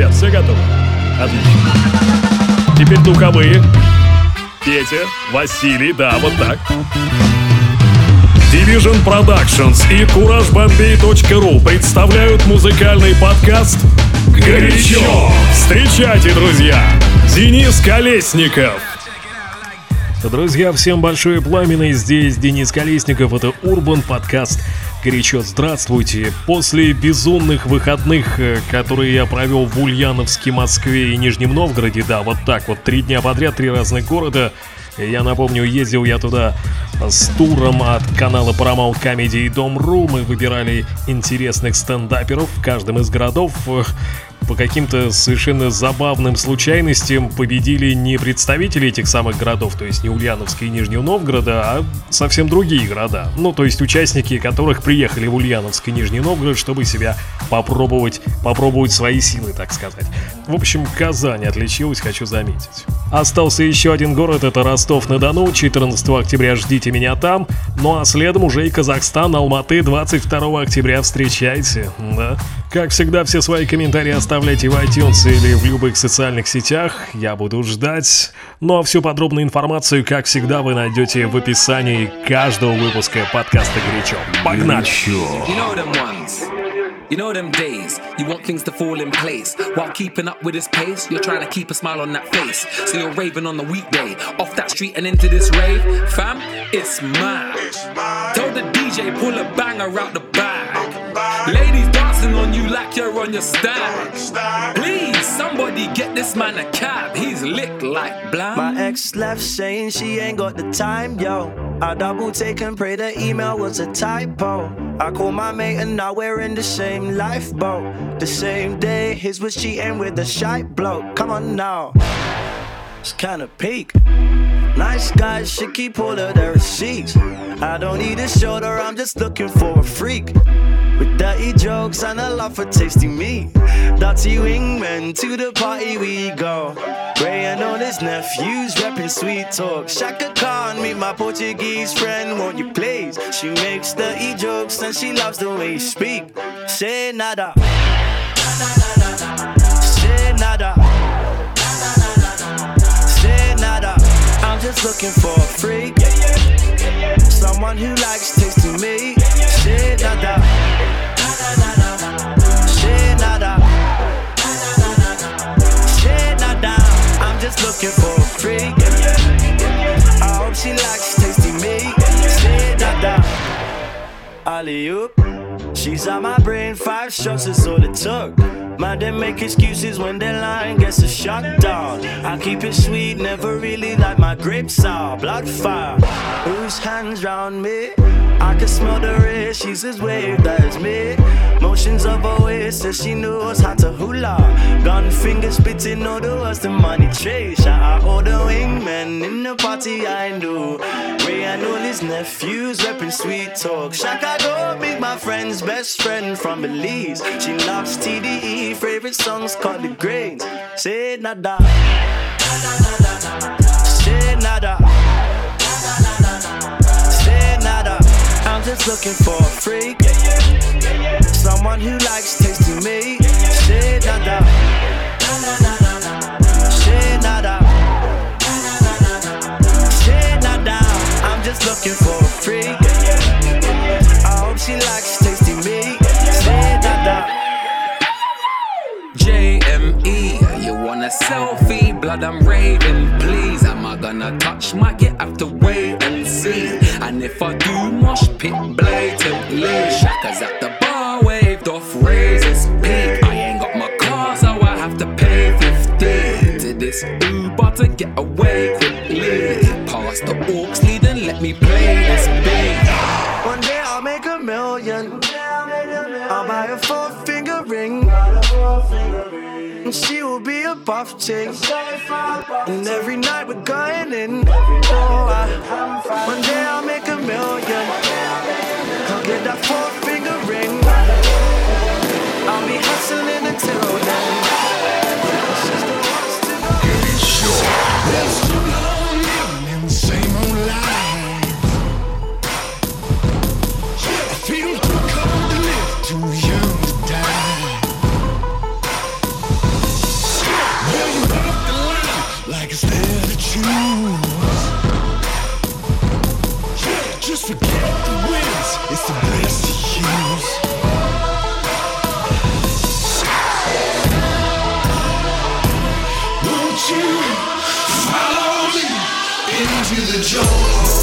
ребят, все готовы? Отлично. Теперь духовые. Петя, Василий, да, вот так. Division Productions и CourageBombay.ru представляют музыкальный подкаст «Горячо». Встречайте, друзья, Денис Колесников. Друзья, всем большое пламя, здесь Денис Колесников, это Урбан подкаст Горячо здравствуйте. После безумных выходных, э, которые я провел в Ульяновске, Москве и Нижнем Новгороде, да, вот так вот, три дня подряд, три разных города, я напомню, ездил я туда с туром от канала Paramount Comedy и Дом.ру. Мы выбирали интересных стендаперов в каждом из городов по каким-то совершенно забавным случайностям победили не представители этих самых городов, то есть не Ульяновска и Нижнего Новгорода, а совсем другие города. Ну, то есть участники которых приехали в Ульяновск и Нижний Новгород, чтобы себя попробовать, попробовать свои силы, так сказать. В общем, Казань отличилась, хочу заметить. Остался еще один город, это Ростов-на-Дону, 14 октября ждите меня там, ну а следом уже и Казахстан, Алматы, 22 октября встречайте, да. Как всегда, все свои комментарии оставляйте в iTunes или в любых социальных сетях, я буду ждать. Ну а всю подробную информацию, как всегда, вы найдете в описании каждого выпуска подкаста «Горячо». Погнали! You know them days, you want things to fall in place. While keeping up with this pace, you're trying to keep a smile on that face. So you're raving on the weekday, off that street and into this rave. Fam, it's mad. Tell the DJ, pull a banger out the bag. Ladies dancing on you like you're on your stag. Please, somebody get this man a cab. He's licked like blind. My ex left saying she ain't got the time, yo. I double take and pray the email was a typo. I call my mate and now we're in the same lifeboat. The same day, his was cheating with a shy bloke. Come on now, it's kinda peak. Nice guys should keep all of their receipts. I don't need a shoulder, I'm just looking for a freak. With dirty jokes and a love for tasty meat. Dirty wingmen, to the party we go. Ray and all his nephews rapping sweet talk. Shaka Khan, meet my Portuguese friend, won't you please? She makes dirty jokes and she loves the way you speak. Say nada. Say nada. Say nada. I'm just looking for a freak. Someone who likes tasting me. Say nada. Just looking for a freak. I hope she likes tasty meat. Say da da. Alley oop. She's on my brain, five shots is all it took. Man, they make excuses when their line gets a shut down. I keep it sweet, never really like my grapes are. Blood fire, whose hands round me? I can smell the red, she's as wave, that is me. Motions of a way, says she knows how to hula. Gun fingers spitting all the words, the money. Shout out all the wingmen in the party I know. Ray and all his nephews repping sweet talk. Shaka go, big my friend's best friend from Belize. She loves TDE, favorite songs called The Grains. Say nada. Say nada. Say nada. I'm just looking for a freak. Someone who likes tasting me. Say nada. Say nada. Say nada. I'm just looking for a freak. I hope she likes Want a selfie? Blood, I'm raving, please. Am I gonna touch my? You have to wait and see. And if I do, mosh pit blatantly. Shackers at the bar, waved off razors peak. I ain't got my car, so I have to pay 50 to this Uber to get away quickly. Past the orcs, and let me play this beat. One day I'll make a million. I'll buy a four finger ring. And she will be a buff chick. And every night we're going in. Oh, I, one day I'll make a million. I'll get that four finger ring. I'll be hustling until then. Spinning choose. Just forget the wins, it's the best to use. Won't you follow me into the jungle?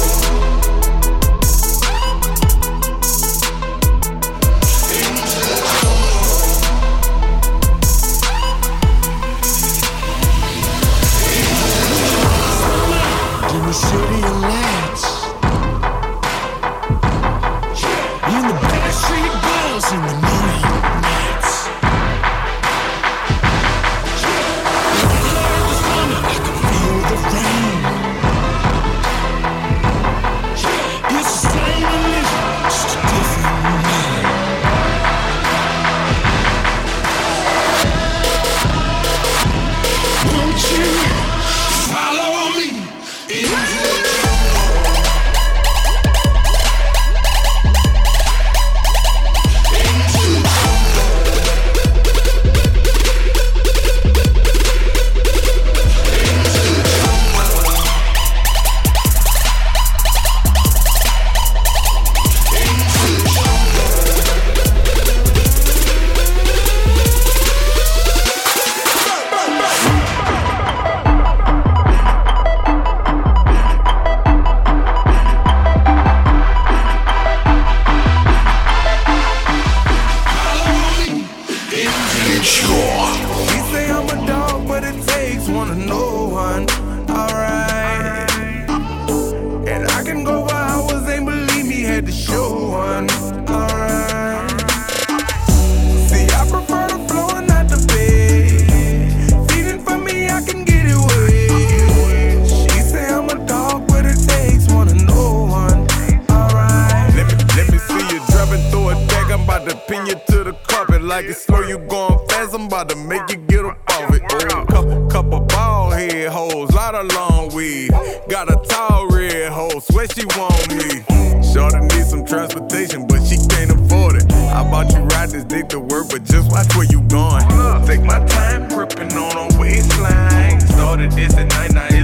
Couple, couple bald head hoes, lot of long weed. Got a tall red hoe, swear she want me. Shorty need some transportation, but she can't afford it. I bought you ride this dick to work, but just watch where you going. Take my time, gripping on a waistline. Started this at night, night.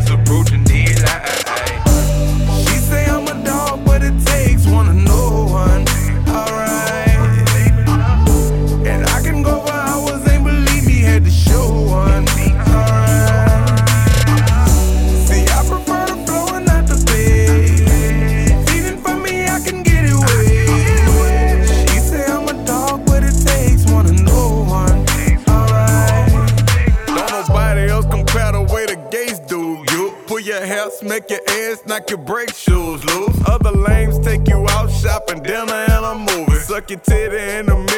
pants, knock your brake shoes loose. Other lanes take you out shopping, dinner, and a movie. Suck your titty in the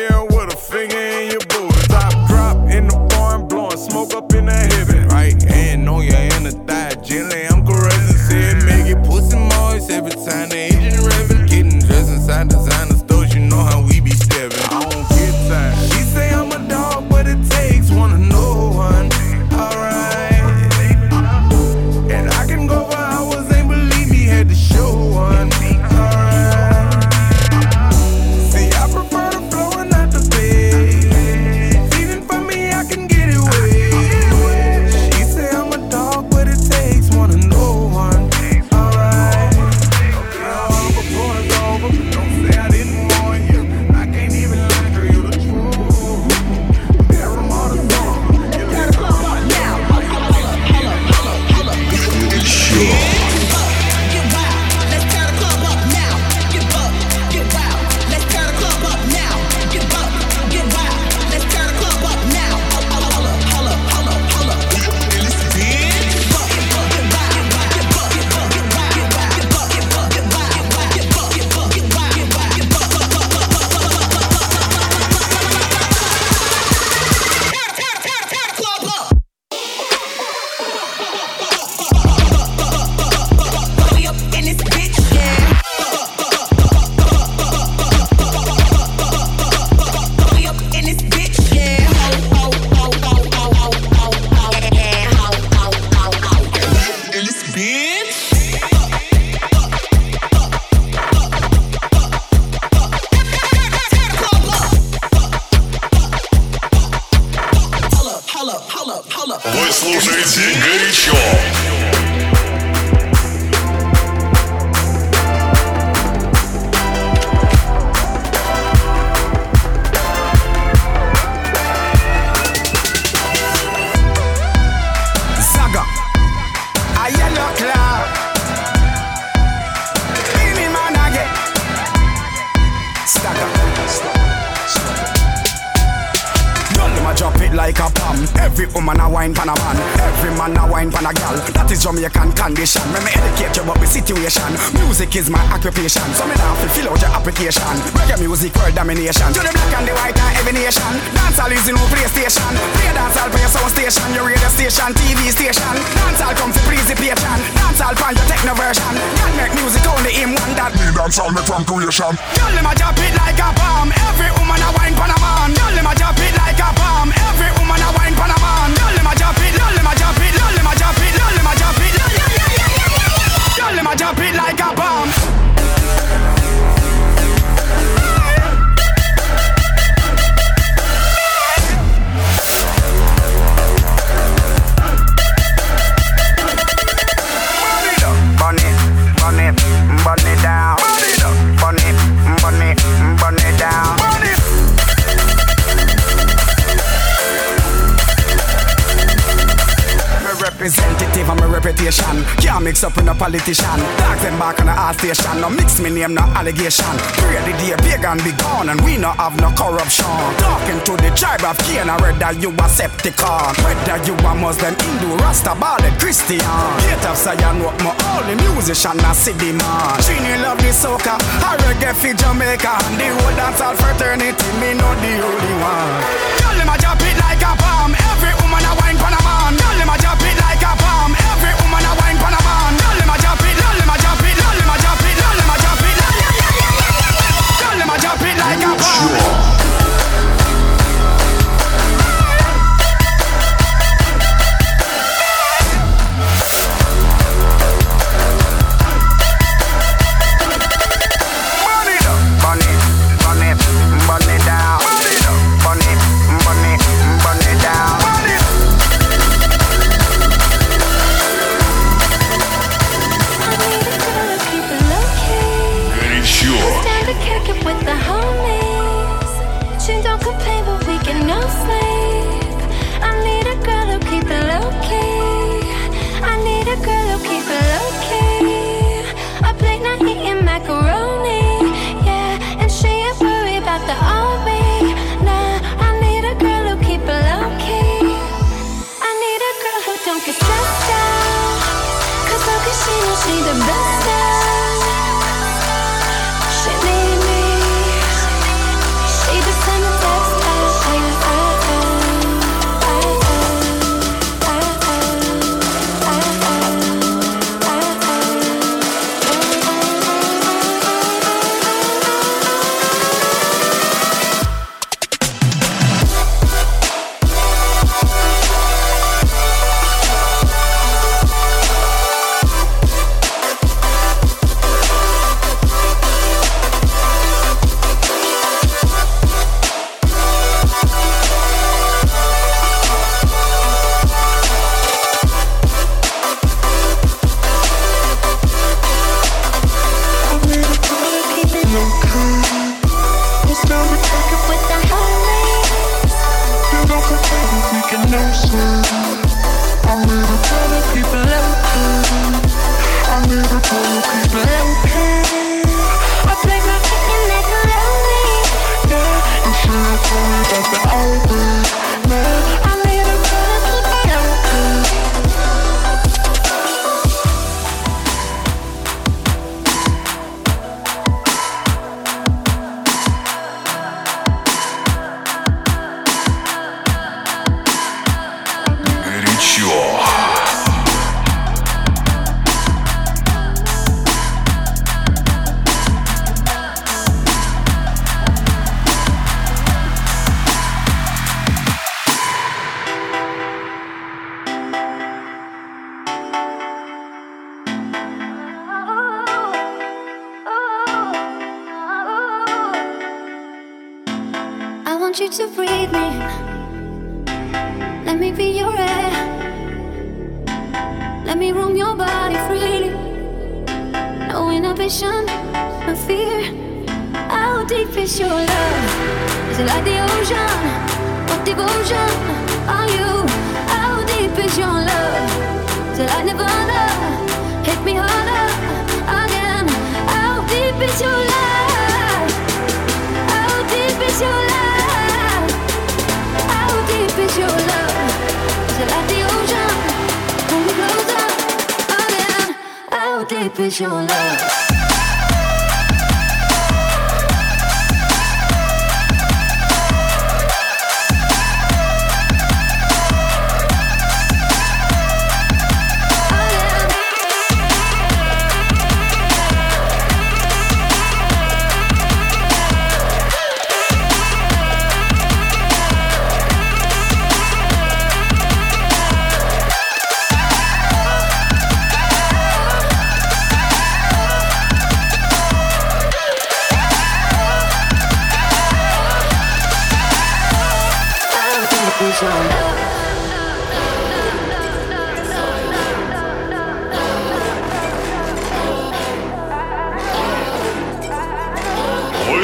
Girl, them a drop it like a bomb. Every woman a wine pan a man. Girl, them a drop it like a bomb. reputation. Can't mix up with no politician. Dogs them back on the art station. No mix me name, no allegation. Pray the day pagan be gone and we no have no corruption. Talking to the tribe of Cain, that you a Septicon, whether you a Muslim, Hindu, Rasta, Ballet, Christian. up, say Zion, what my only musician, the city man. Trini love the soca, I reggae for Jamaica, and the whole dancehall fraternity, me know the only one. Tell them I drop it like a bomb. sure.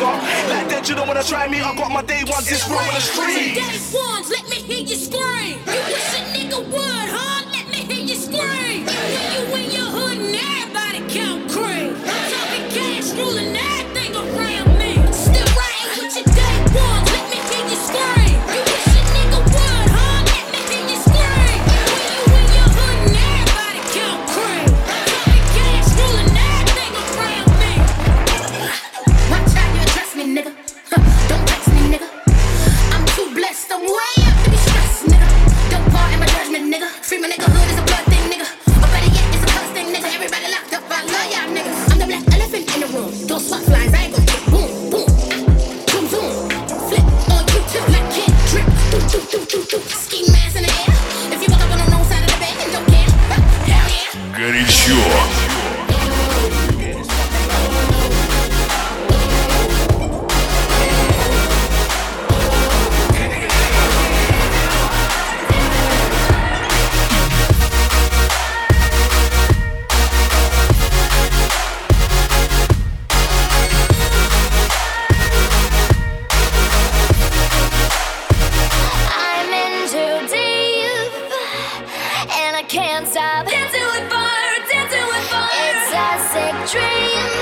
nigga. Like that, you don't wanna try me. I got my day ones, it's real in the street. Day ones, let me hear you scream. You wish a nigga would, huh? Let me hear you scream. And when you in your. can't stop dancing with fire, dancing with fire. It's a sick dream.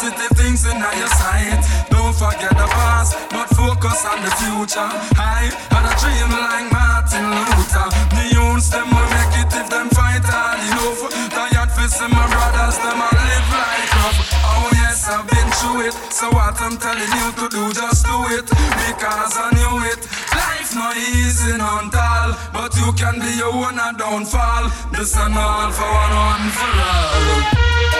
Positive things in your sight. Don't forget the past, but focus on the future. I had a dream like Martin Luther. The youths, them will make it if them fight hard enough. Tired for some my brothers, them I live like rough. Oh yes, I've been through it. So what I'm telling you to do, just do it. Because I knew it. Life not easy, none tall, But you can be your own and don't fall. This and all for one, one for all.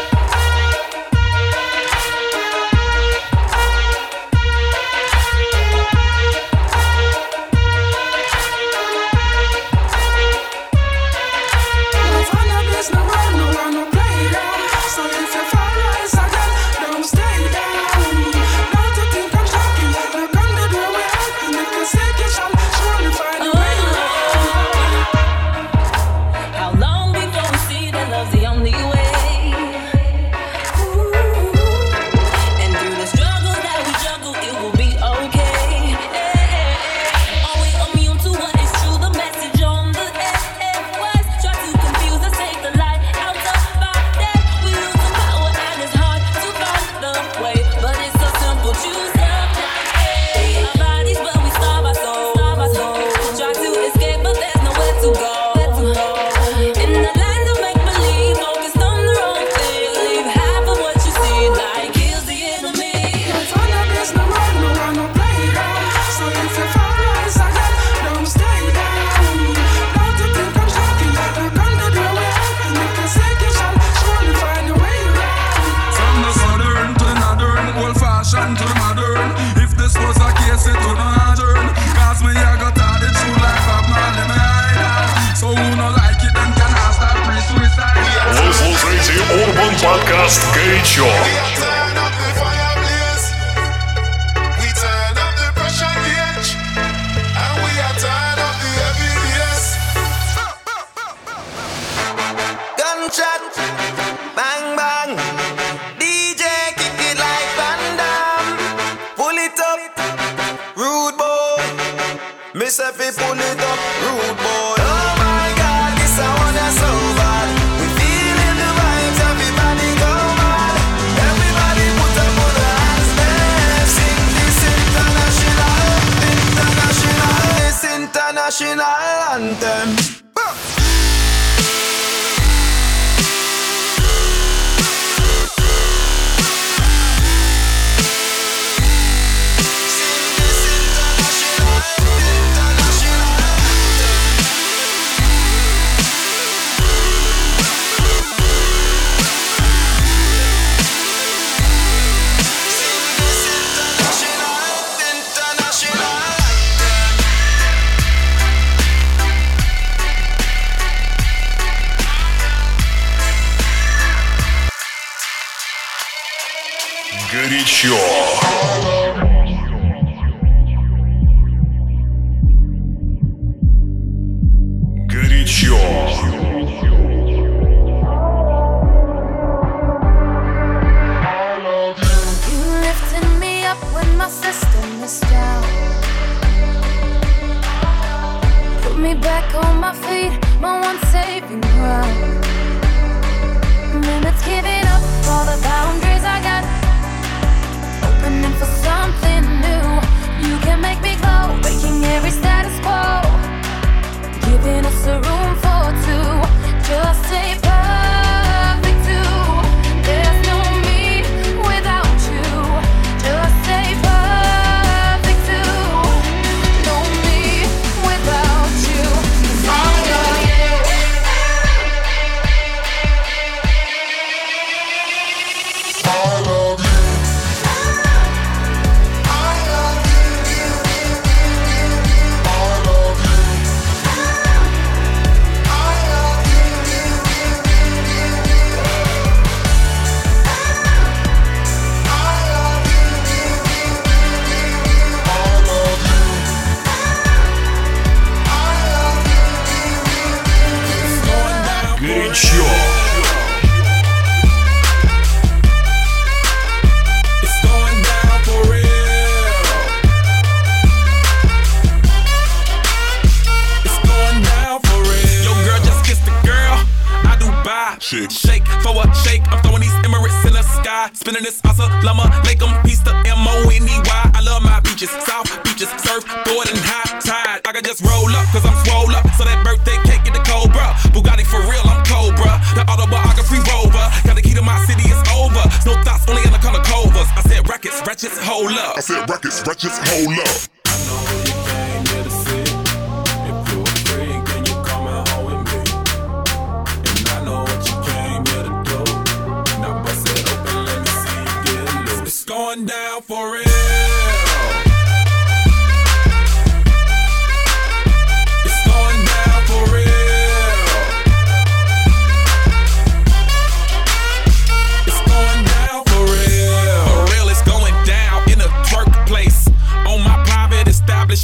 Roll up, cause I'm swole up. So that birthday cake get the Cobra. Bugatti for real, I'm Cobra. The autobiography rover. Got the key to my city, it's over. No thoughts, only in the color covers. I said records, wretches, hold up. I said records, records, hold up.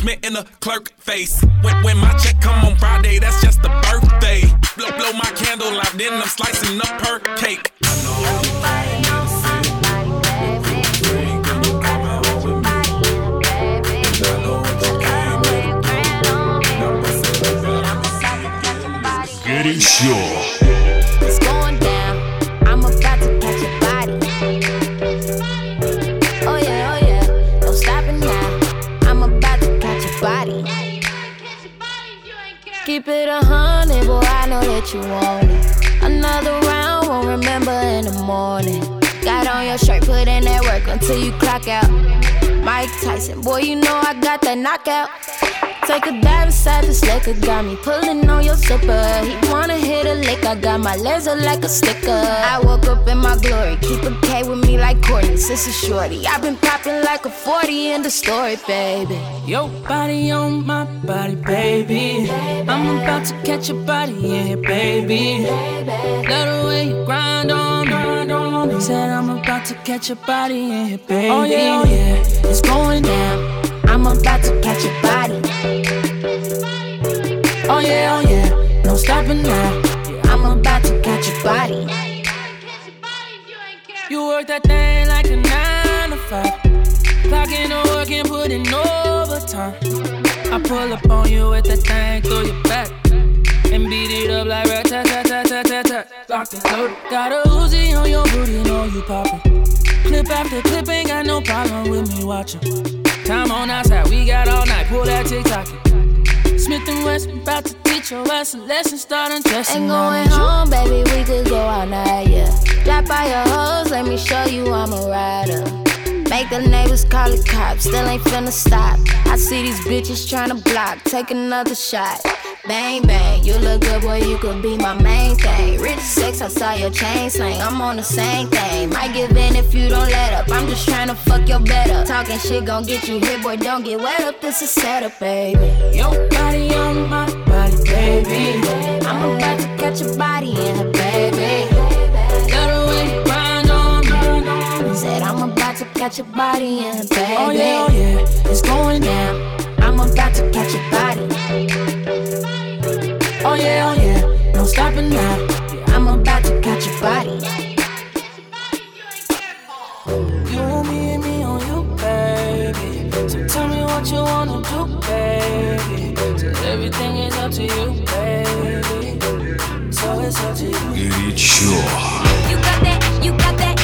management in a clerk face. When, when my check come on Friday, that's just a birthday. Blow, blow my candle out, then I'm slicing up her cake. Getting sure. You want it. Another round, won't remember in the morning. Got on your shirt, put in that work until you clock out. Mike Tyson, boy, you know I got that knockout. Take a dive inside this liquor, got me pulling on your zipper. He wanna hit a lick, I got my laser like a sticker. I woke up in my glory, keep a K with me like Courtney, sister shorty. I've been popping like a 40 in the story, baby. Your body on my body, baby. I'm about to catch your body in here, baby. Love the way you grind on, grind on. Said I'm about to catch your body in here, baby. Oh yeah, oh yeah, it's going down. I'm about to catch your body. Oh yeah, oh yeah, no stopping now. I'm about to catch your body. You work that thing like a nine to five. Clocking the work and putting overtime. I pull up on you with that thing through your back. And beat it up like rat tat tat tat tat tat tat. Locked and loaded. Got a Uzi on your booty, know you poppin'. Clip after clip, ain't got no problem with me watching. Time on our side, we got all night. Pull that TikTok. Smith and Wesson about to teach your ass a lesson. Start undressing. Ain't going home, baby. We could go all night, yeah. Drop by your hoes, let me show you I'm a rider. Make the neighbors call the cops, still ain't finna stop. I see these bitches tryna block, take another shot. Bang bang, you look good, boy, you could be my main thing. Rich sex, I saw your chain slang, I'm on the same thing. Might give in if you don't let up, I'm just tryna fuck your bed up. Talking shit gon' get you hit, boy, don't get wet up, this is setup, baby. Your body on my body, baby. I'm about to catch your body in her, baby. Love the way you grind on me. Said I'm about to catch your body in her, baby. Oh yeah, oh yeah, it's going down. I'm about to catch your body oh yeah, oh yeah. No stopping now. Yeah, I'm about to catch your body. You me and me on you, baby. So tell me what you wanna do, baby. So everything is up to you, baby. So it's up to you. You got that, you got that.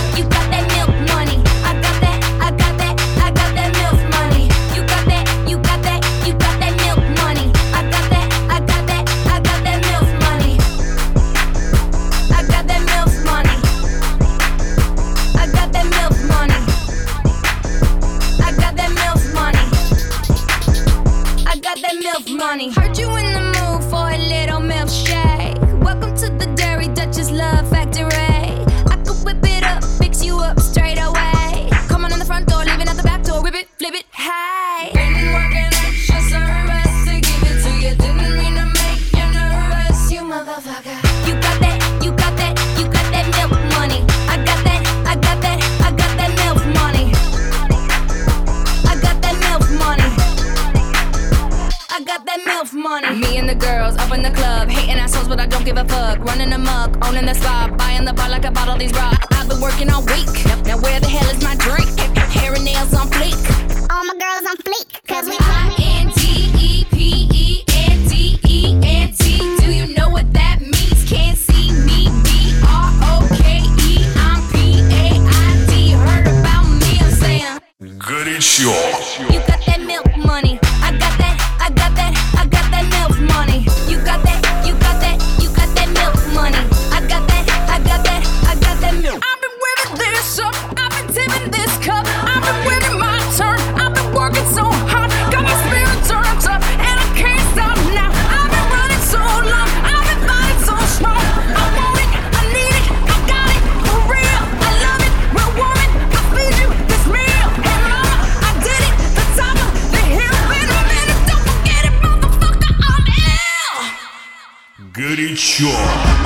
Горячо.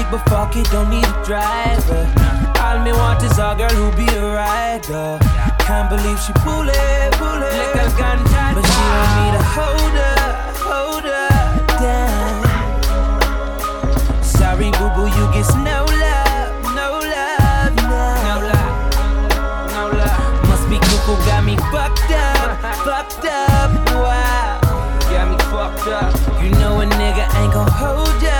big, but fuck it, don't need a driver. All me want is a girl who be a rider. Can't believe she pull it, pull it. Like a ganja, but she don't need a holder, holder. Damn. Sorry, boo boo, you get no love, no love, no, no love, no love. Must be cuckoo, got me fucked up, fucked up. Wow, got me fucked up. You know a nigga ain't gon' hold ya.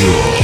Pure.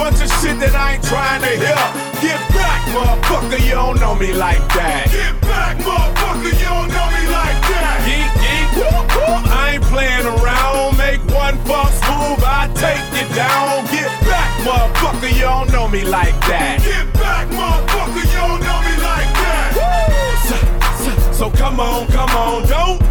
bunch of shit that I ain't trying to hear. Get back, motherfucker, you don't know me like that. Get back, motherfucker, you don't know me like that. Geek, geek, whoop, whoop. I ain't playing around. Make one false move, I take you down. Get back, motherfucker, you don't know me like that. Get back, motherfucker, you don't know me like that. So, so, so come on, come on, don't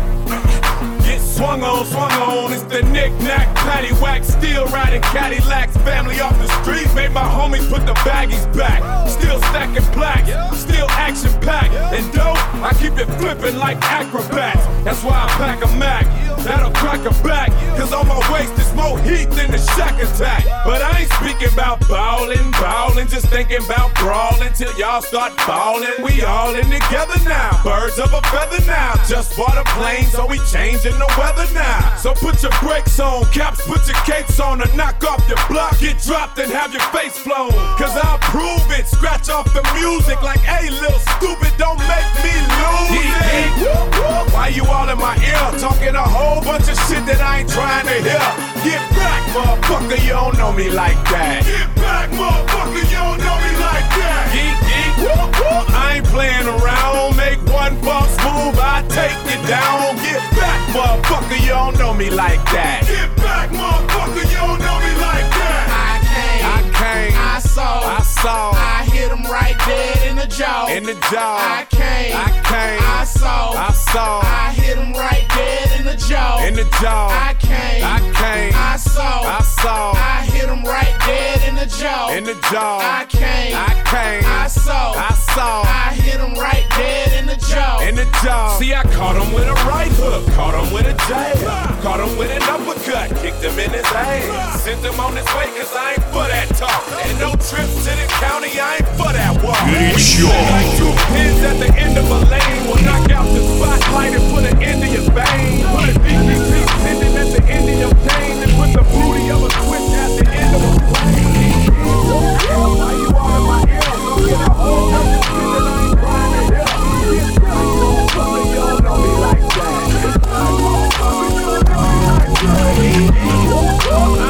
swung on, swung on. It's the knick-knack, paddywhack, still riding Cadillacs. Family off the streets, made my homies put the baggies back. Still stacking plaques, still action-packed. And dope, I keep it flipping like acrobats. That's why I pack a Mac, that'll crack a back. Cause on my waist is more heat than the Shaq attack. But I ain't speaking about ballin', ballin', just thinking about brawling till y'all start ballin'. We all in together now, birds of a feather now. Just bought a plane, so we changing the weather now. So put your brakes on, caps, put your capes on, and knock off your block. Get dropped and have your face flown. Cause I'll prove it, scratch off the music like, hey, little stupid, don't make me lose it. Why you all in my ear, talking a whole bunch of shit that I ain't trying to hear? Get back, motherfucker, you don't know me like that. Get back, motherfucker, you don't know me like that. Geek, geek, whoop, whoop. I ain't playing around. Make one false move, I take you down. Get back, motherfucker, you don't know me like that. Get back, motherfucker, you don't know saw, I saw, I hit him right dead in the jaw. in the jaw. I came, I came, I saw, I saw, I hit him right dead in the jaw. in the jaw. I came, I came, I saw, I saw, I hit him right dead in the jaw. in the jaw. I came, I came, I saw, I saw, I dog. See, I caught him with a right hook, caught him with a jab, caught him with an uppercut, kicked him in his ass. Sent him on his way, cause I ain't for that talk. And no trips to the county, I ain't for that walk. It's we your. like two pins at the end of a lane. Will knock out the spotlight and put an end to your vein. Put a DTP pendant at the end of your pain, and put the booty of a twist at the end of a plane. Why you all in my ear? Look at that.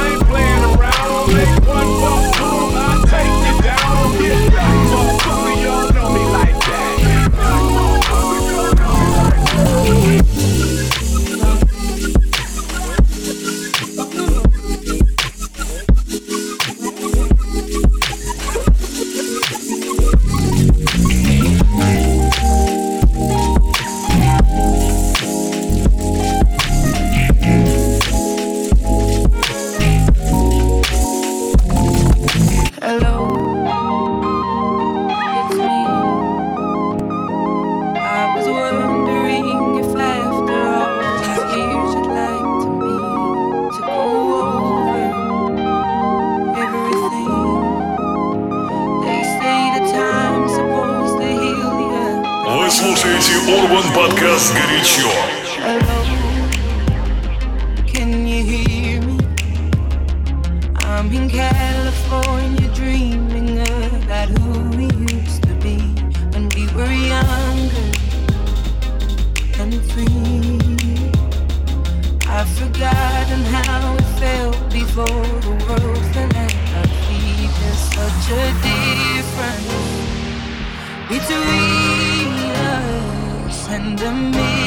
Between us and a